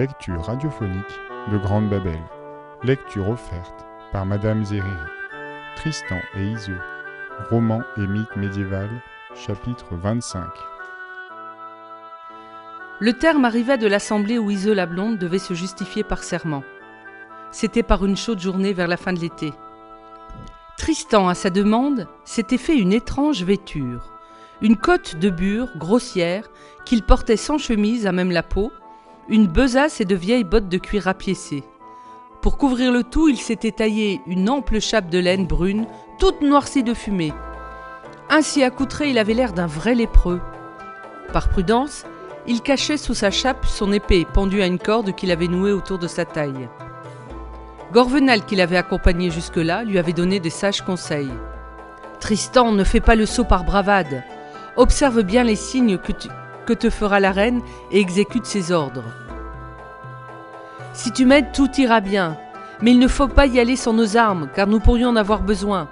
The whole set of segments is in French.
lectures radiophoniques de Grande Babel. Lecture offerte par Madame Zéry. Tristan et Iseux. Roman et mythe médiéval, chapitre 25. Le terme arriva de l'assemblée où Iseux la blonde devait se justifier par serment. C'était par une chaude journée vers la fin de l'été. Tristan, à sa demande, s'était fait une étrange vêture, une cotte de bure grossière qu'il portait sans chemise à même la peau, une besace et de vieilles bottes de cuir rapiécées. Pour couvrir le tout, il s'était taillé une ample chape de laine brune, toute noircie de fumée. Ainsi accoutré, il avait l'air d'un vrai lépreux. Par prudence, il cachait sous sa chape son épée pendue à une corde qu'il avait nouée autour de sa taille. Gorvenal, qui l'avait accompagné jusque-là, lui avait donné des sages conseils. Tristan, ne fais pas le saut par bravade. Observe bien les signes que, que te fera la reine et exécute ses ordres. Si tu m'aides, tout ira bien. Mais il ne faut pas y aller sans nos armes, car nous pourrions en avoir besoin.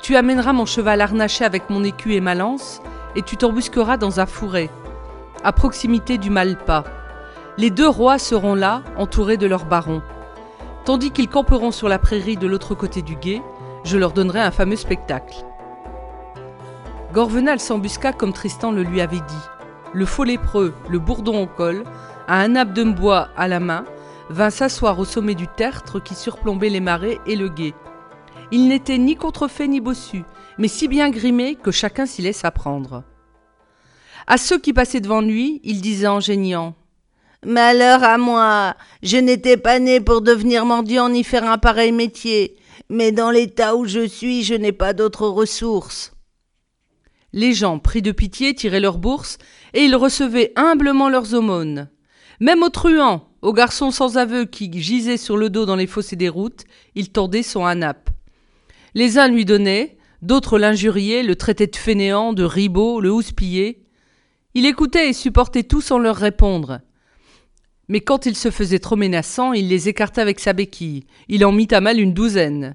Tu amèneras mon cheval harnaché avec mon écu et ma lance, et tu t'embusqueras dans un fourré, à proximité du Malpas. Les deux rois seront là, entourés de leurs barons. Tandis qu'ils camperont sur la prairie de l'autre côté du gué, je leur donnerai un fameux spectacle. Gorvenal s'embusqua comme Tristan le lui avait dit. Le faux lépreux, le bourdon au col, à un nappe de bois à la main, vint s'asseoir au sommet du tertre qui surplombait les marais et le gué. Il n'était ni contrefait ni bossu, mais si bien grimé que chacun s'y laisse apprendre. À ceux qui passaient devant lui, il disait en geignant Malheur à moi Je n'étais pas né pour devenir mendiant ni faire un pareil métier, mais dans l'état où je suis, je n'ai pas d'autres ressources. Les gens, pris de pitié, tiraient leurs bourses, et ils recevaient humblement leurs aumônes. Même aux truands, aux garçons sans aveu qui gisaient sur le dos dans les fossés des routes, il tordait son hanap. Les uns lui donnaient, d'autres l'injuriaient, le traitaient de fainéant, de ribot, le houspillait. Il écoutait et supportait tout sans leur répondre. Mais quand il se faisait trop menaçant, il les écartait avec sa béquille. Il en mit à mal une douzaine.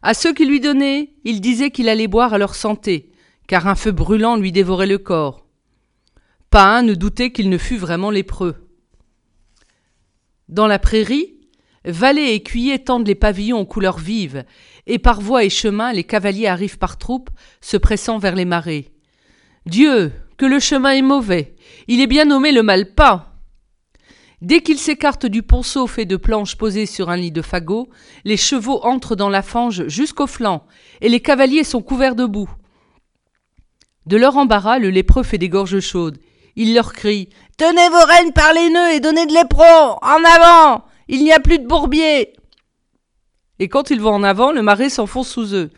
À ceux qui lui donnaient, il disait qu'il allait boire à leur santé, car un feu brûlant lui dévorait le corps. Pas un ne doutait qu'il ne fût vraiment lépreux. Dans la prairie, valets et cuillers tendent les pavillons aux couleurs vives, et par voie et chemin les cavaliers arrivent par troupes, se pressant vers les marais. Dieu, que le chemin est mauvais. Il est bien nommé le Malpas. Dès qu'ils s'écartent du ponceau fait de planches posées sur un lit de fagots, les chevaux entrent dans la fange jusqu'au flanc, et les cavaliers sont couverts de boue. De leur embarras, le lépreux fait des gorges chaudes. Il leur crie Tenez vos rênes par les nœuds et donnez de l'éperon En avant Il n'y a plus de bourbier Et quand ils vont en avant, le marais s'enfonce sous eux.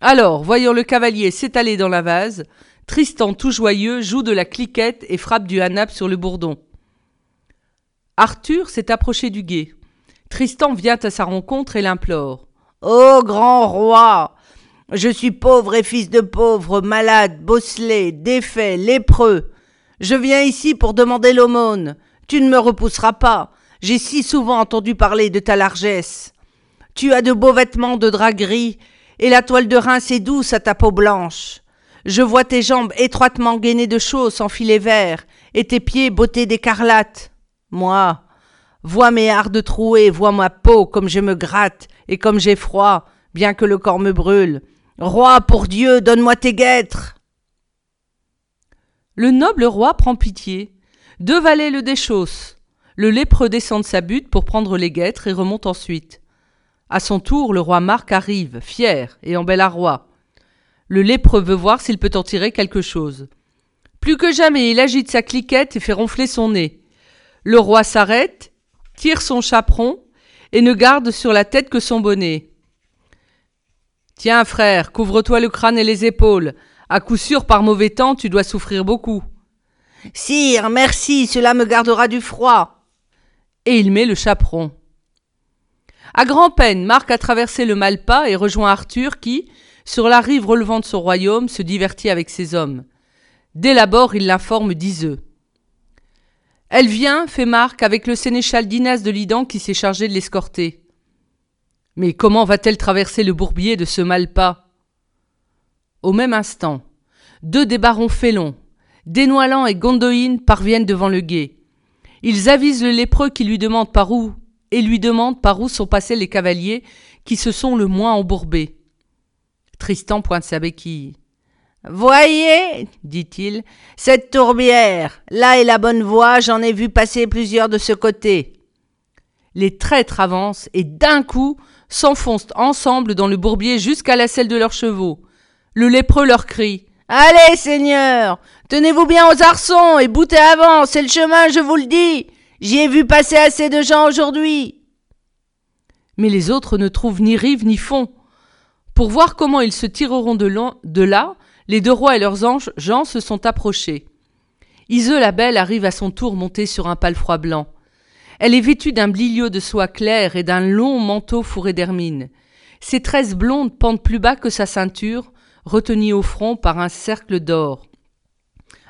Alors, voyant le cavalier s'étaler dans la vase, Tristan, tout joyeux, joue de la cliquette et frappe du hanap sur le bourdon. Arthur s'est approché du guet. Tristan vient à sa rencontre et l'implore. Ô grand roi Je suis pauvre et fils de pauvre, malade, bosselé, défait, lépreux. Je viens ici pour demander l'aumône. Tu ne me repousseras pas. J'ai si souvent entendu parler de ta largesse. Tu as de beaux vêtements de drap gris, et la toile de Reims est douce à ta peau blanche. Je vois tes jambes étroitement gainées de chausses en filet vert, et tes pieds bottés d'écarlate. Moi, vois mes hardes trouées, vois ma peau comme je me gratte et comme j'ai froid, bien que le corps me brûle. Roi, pour Dieu, donne-moi tes guêtres. Le noble roi prend pitié. Deux valets le déchaussent. Le lépreux descend de sa butte pour prendre les guêtres et remonte ensuite. À son tour, le roi Marc arrive, fier et en bel arroi. Le lépreux veut voir s'il peut en tirer quelque chose. Plus que jamais, il agite sa cliquette et fait ronfler son nez. Le roi s'arrête, tire son chaperon et ne garde sur la tête que son bonnet. Tiens, frère, couvre-toi le crâne et les épaules. À coup sûr, par mauvais temps, tu dois souffrir beaucoup. Sire, merci, cela me gardera du froid. Et il met le chaperon. À grand-peine, Marc a traversé le Malpas et rejoint Arthur qui, sur la rive relevant de son royaume, se divertit avec ses hommes. Dès l'abord, il l'informe d'Iseux. Elle vient, fait Marc, avec le sénéchal d'Inas de Lidan qui s'est chargé de l'escorter. Mais comment va-t-elle traverser le bourbier de ce Malpas Au même instant, deux des barons félons, Desnoilans et Gondoïne, parviennent devant le guet. Ils avisent le lépreux qui lui demande par où et lui demandent par où sont passés les cavaliers qui se sont le moins embourbés. Tristan pointe sa béquille. Voyez, dit-il, cette tourbière. Là est la bonne voie, j'en ai vu passer plusieurs de ce côté. Les traîtres avancent et d'un coup s'enfoncent ensemble dans le bourbier jusqu'à la selle de leurs chevaux. Le lépreux leur crie. Allez, Seigneur, tenez-vous bien aux arçons et boutez avant, c'est le chemin, je vous le dis. J'y ai vu passer assez de gens aujourd'hui. Mais les autres ne trouvent ni rive ni fond. Pour voir comment ils se tireront de, là, les deux rois et leurs anges, gens se sont approchés. Iseux la belle arrive à son tour montée sur un palefroid blanc. Elle est vêtue d'un bliliot de soie claire et d'un long manteau fourré d'hermine. Ses tresses blondes pendent plus bas que sa ceinture, retenue au front par un cercle d'or.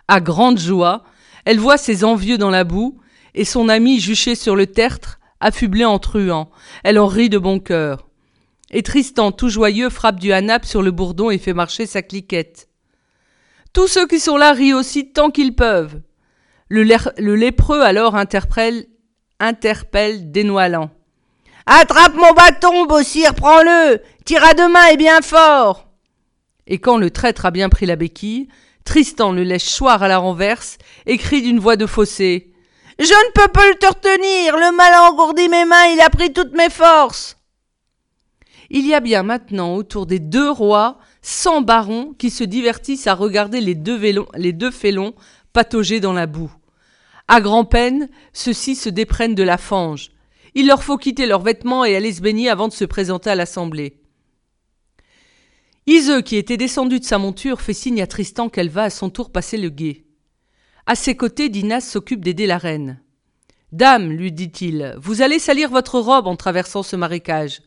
À grande joie, elle voit ses envieux dans la boue et son ami juché sur le tertre, affublé en truand. Elle en rit de bon cœur. Et Tristan, tout joyeux, frappe du hanap sur le bourdon et fait marcher sa cliquette. Tous ceux qui sont là rient aussi tant qu'ils peuvent. Le, lépreux alors interpelle interpelle dénoilant. Attrape mon bâton, Bossire, prends-le Tire à deux et bien fort Et quand le traître a bien pris la béquille, Tristan le laisse choir à la renverse et crie d'une voix de fossé. Je ne peux pas te retenir Le mal a engourdi mes mains, il a pris toutes mes forces Il y a bien maintenant autour des deux rois cent barons qui se divertissent à regarder les deux, félons patauger dans la boue. À grand-peine, ceux-ci se déprennent de la fange. Il leur faut quitter leurs vêtements et aller se baigner avant de se présenter à l'assemblée. Iseux, qui était descendu de sa monture, fait signe à Tristan qu'elle va à son tour passer le guet. À ses côtés, Dinas s'occupe d'aider la reine. Dame, lui dit-il, vous allez salir votre robe en traversant ce marécage.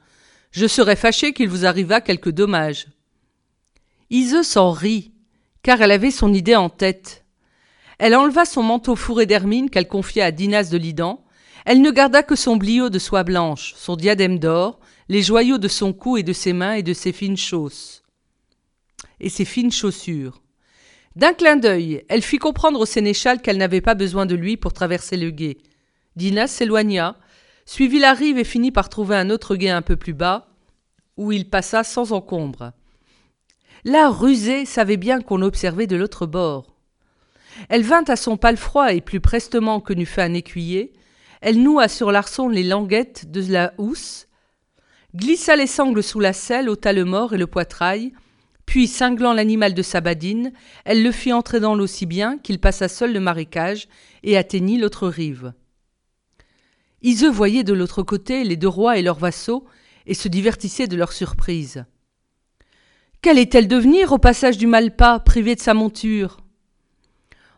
Je serais fâché qu'il vous arrivât quelque dommage. Iseux s'en rit, car elle avait son idée en tête. Elle enleva son manteau fourré d'hermine qu'elle confia à Dinas de Lidan. Elle ne garda que son bliot de soie blanche, son diadème d'or, les joyaux de son cou et de ses mains et de ses fines chausses. Et ses fines chaussures. D'un clin d'œil, elle fit comprendre au sénéchal qu'elle n'avait pas besoin de lui pour traverser le gué. Dinas s'éloigna, suivit la rive et finit par trouver un autre gué un peu plus bas, où il passa sans encombre. La rusée savait bien qu'on observait de l'autre bord. Elle vint à son palefroid et plus prestement que n'eût fait un écuyer, elle noua sur l'arçon les languettes de la housse, glissa les sangles sous la selle, ôta le mort et le poitrail, puis, cinglant l'animal de sa badine, elle le fit entrer dans l'eau si bien qu'il passa seul le marécage et atteignit l'autre rive. Iseux voyait de l'autre côté les deux rois et leurs vassaux et se divertissait de leur surprise. Qu'allait-elle devenir au passage du Malpas, privée de sa monture?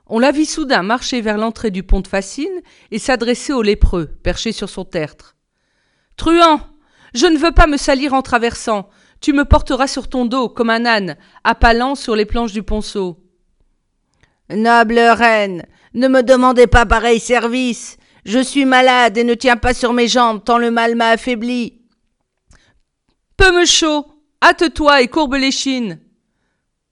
On la vit soudain marcher vers l'entrée du pont de Fascine et s'adresser au lépreux, perché sur son tertre. Truand, je ne veux pas me salir en traversant. Tu me porteras sur ton dos, comme un âne, appalant sur les planches du ponceau. Noble reine, ne me demandez pas pareil service. Je suis malade et ne tiens pas sur mes jambes tant le mal m'a affaibli. Peu me chaud, hâte-toi et courbe les chines.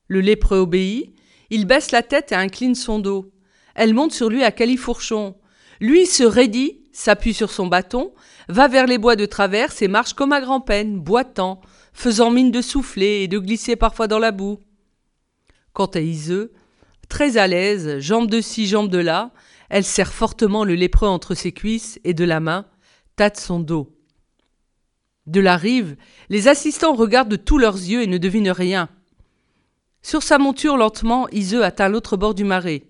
Le lépreux obéit, il baisse la tête et incline son dos. Elle monte sur lui à califourchon. Lui se raidit, s'appuie sur son bâton, va vers les bois de traverse et marche comme à grand-peine, boitant, faisant mine de souffler et de glisser parfois dans la boue. Quant à Iseux, très à l'aise, jambes de ci, jambes de là, elle serre fortement le lépreux entre ses cuisses et de la main, tâte son dos. De la rive, les assistants regardent de tous leurs yeux et ne devinent rien. Sur sa monture, lentement, Iseux atteint l'autre bord du marais.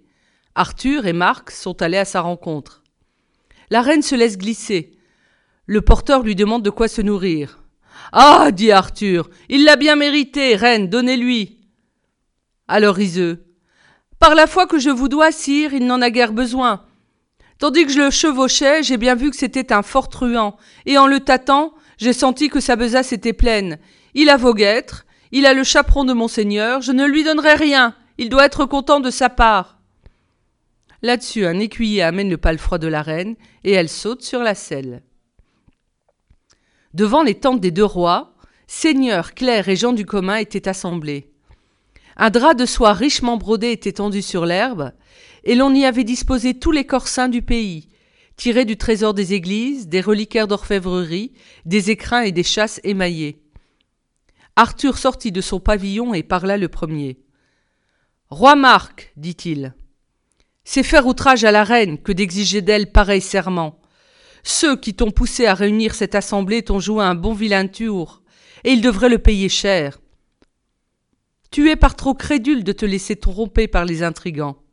Arthur et Marc sont allés à sa rencontre. La reine se laisse glisser. Le porteur lui demande de quoi se nourrir. Ah dit Arthur, il l'a bien mérité, reine, donnez-lui. Alors Iseux. Par la foi que je vous dois, sire, il n'en a guère besoin. Tandis que je le chevauchais, j'ai bien vu que c'était un fort truand, et en le tâtant, j'ai senti que sa besace était pleine. Il a vos guêtres, il a le chaperon de monseigneur, je ne lui donnerai rien. Il doit être content de sa part. Là-dessus, un écuyer amène le palefroid de la reine, et elle saute sur la selle. Devant les tentes des deux rois, seigneurs, clercs et gens du commun étaient assemblés. Un drap de soie richement brodé était tendu sur l'herbe, et l'on y avait disposé tous les corsins du pays, tirés du trésor des églises, des reliquaires d'orfèvrerie, des écrins et des chasses émaillées. Arthur sortit de son pavillon et parla le premier. Roi Marc, dit-il, c'est faire outrage à la reine que d'exiger d'elle pareil serment. Ceux qui t'ont poussé à réunir cette assemblée t'ont joué un bon vilain tour, et ils devraient le payer cher. Tu es par trop crédule de te laisser tromper par les intrigants.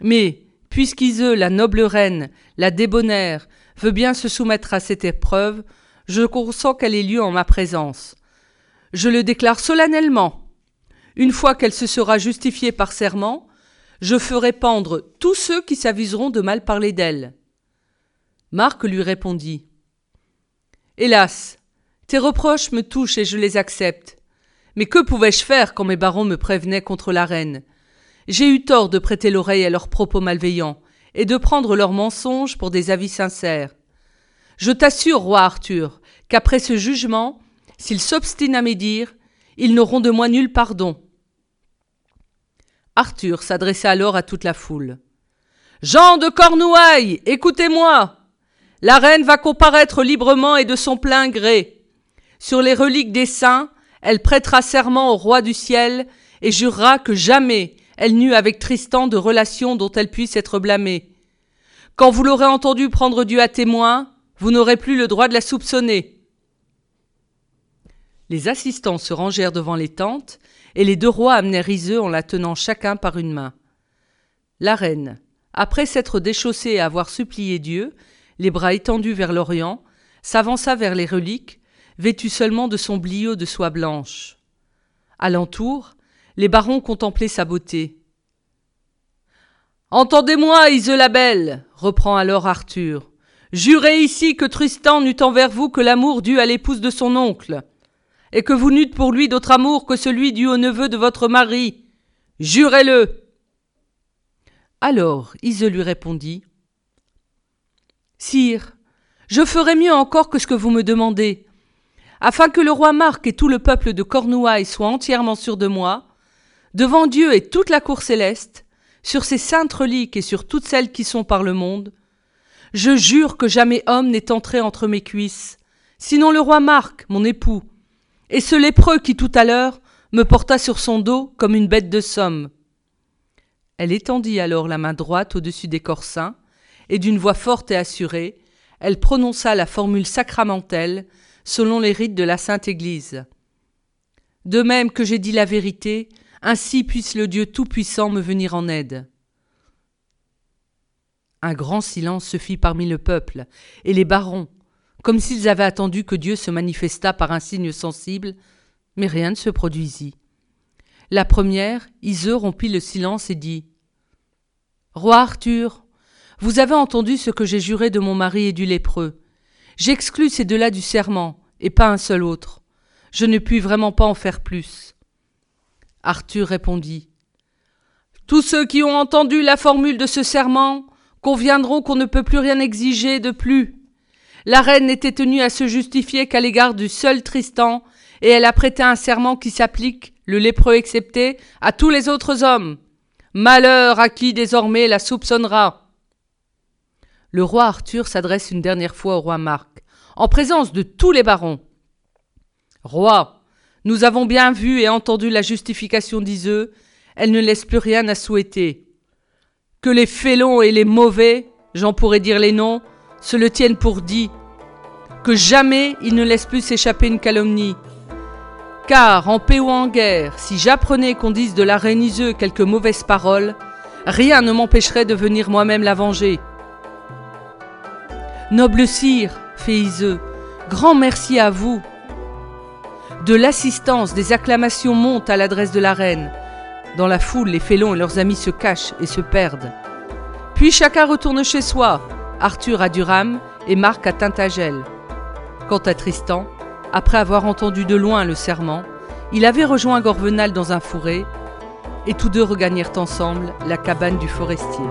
Mais, puisqu'Iseux, la noble reine, la débonnaire, veut bien se soumettre à cette épreuve, je consens qu'elle ait lieu en ma présence. Je le déclare solennellement. Une fois qu'elle se sera justifiée par serment, je ferai pendre tous ceux qui s'aviseront de mal parler d'elle. Marc lui répondit. Hélas, tes reproches me touchent et je les accepte. Mais que pouvais-je faire quand mes barons me prévenaient contre la reine? J'ai eu tort de prêter l'oreille à leurs propos malveillants et de prendre leurs mensonges pour des avis sincères. Je t'assure, roi Arthur, qu'après ce jugement, s'ils s'obstinent à médire, ils n'auront de moi nul pardon. Arthur s'adressa alors à toute la foule. Jean de Cornouailles, écoutez-moi. La reine va comparaître librement et de son plein gré. Sur les reliques des saints, elle prêtera serment au roi du ciel et jurera que jamais elle n'eut avec Tristan de relation dont elle puisse être blâmée. Quand vous l'aurez entendu prendre Dieu à témoin, vous n'aurez plus le droit de la soupçonner. Les assistants se rangèrent devant les tentes, et les deux rois amenèrent Iseux en la tenant chacun par une main. La reine, après s'être déchaussée et avoir supplié Dieu, les bras étendus vers l'Orient, s'avança vers les reliques, vêtue seulement de son bliot de soie blanche. Alentour, les barons contemplaient sa beauté. Entendez-moi, Iseux la belle, reprend alors Arthur. Jurez ici que Tristan n'eut envers vous que l'amour dû à l'épouse de son oncle, et que vous n'eûtes pour lui d'autre amour que celui dû au neveu de votre mari. Jurez-le. Alors Ise lui répondit. Sire, je ferai mieux encore que ce que vous me demandez. Afin que le roi Marc et tout le peuple de Cornouailles soient entièrement sûrs de moi, devant Dieu et toute la cour céleste, sur ces saintes reliques et sur toutes celles qui sont par le monde, je jure que jamais homme n'est entré entre mes cuisses, sinon le roi Marc, mon époux, et ce lépreux qui tout à l'heure me porta sur son dos comme une bête de somme. Elle étendit alors la main droite au-dessus des corsins, et d'une voix forte et assurée, elle prononça la formule sacramentelle selon les rites de la Sainte Église. De même que j'ai dit la vérité, ainsi puisse le Dieu Tout-Puissant me venir en aide. Un grand silence se fit parmi le peuple, et les barons, comme s'ils avaient attendu que Dieu se manifestât par un signe sensible, mais rien ne se produisit. La première, Iseux rompit le silence et dit Roi Arthur, vous avez entendu ce que j'ai juré de mon mari et du lépreux. J'exclus ces deux-là du serment, et pas un seul autre. Je ne puis vraiment pas en faire plus. Arthur répondit Tous ceux qui ont entendu la formule de ce serment conviendront qu'on ne peut plus rien exiger de plus. La reine n'était tenue à se justifier qu'à l'égard du seul Tristan, et elle a prêté un serment qui s'applique, le lépreux excepté, à tous les autres hommes. Malheur à qui désormais la soupçonnera. Le roi Arthur s'adresse une dernière fois au roi Marc, en présence de tous les barons. Roi, nous avons bien vu et entendu la justification d'Iseux, elle ne laisse plus rien à souhaiter. Que les félons et les mauvais, j'en pourrais dire les noms, se le tiennent pour dit, que jamais il ne laisse plus s'échapper une calomnie. Car, en paix ou en guerre, si j'apprenais qu'on dise de la reine Iseux quelques mauvaises paroles, rien ne m'empêcherait de venir moi-même la venger. Noble sire, fait Iseux, grand merci à vous. De l'assistance, des acclamations montent à l'adresse de la reine. Dans la foule, les félons et leurs amis se cachent et se perdent. Puis chacun retourne chez soi, Arthur à Durham et Marc à Tintagel. Quant à Tristan, après avoir entendu de loin le serment, il avait rejoint Gorvenal dans un fourré, et tous deux regagnèrent ensemble la cabane du forestier.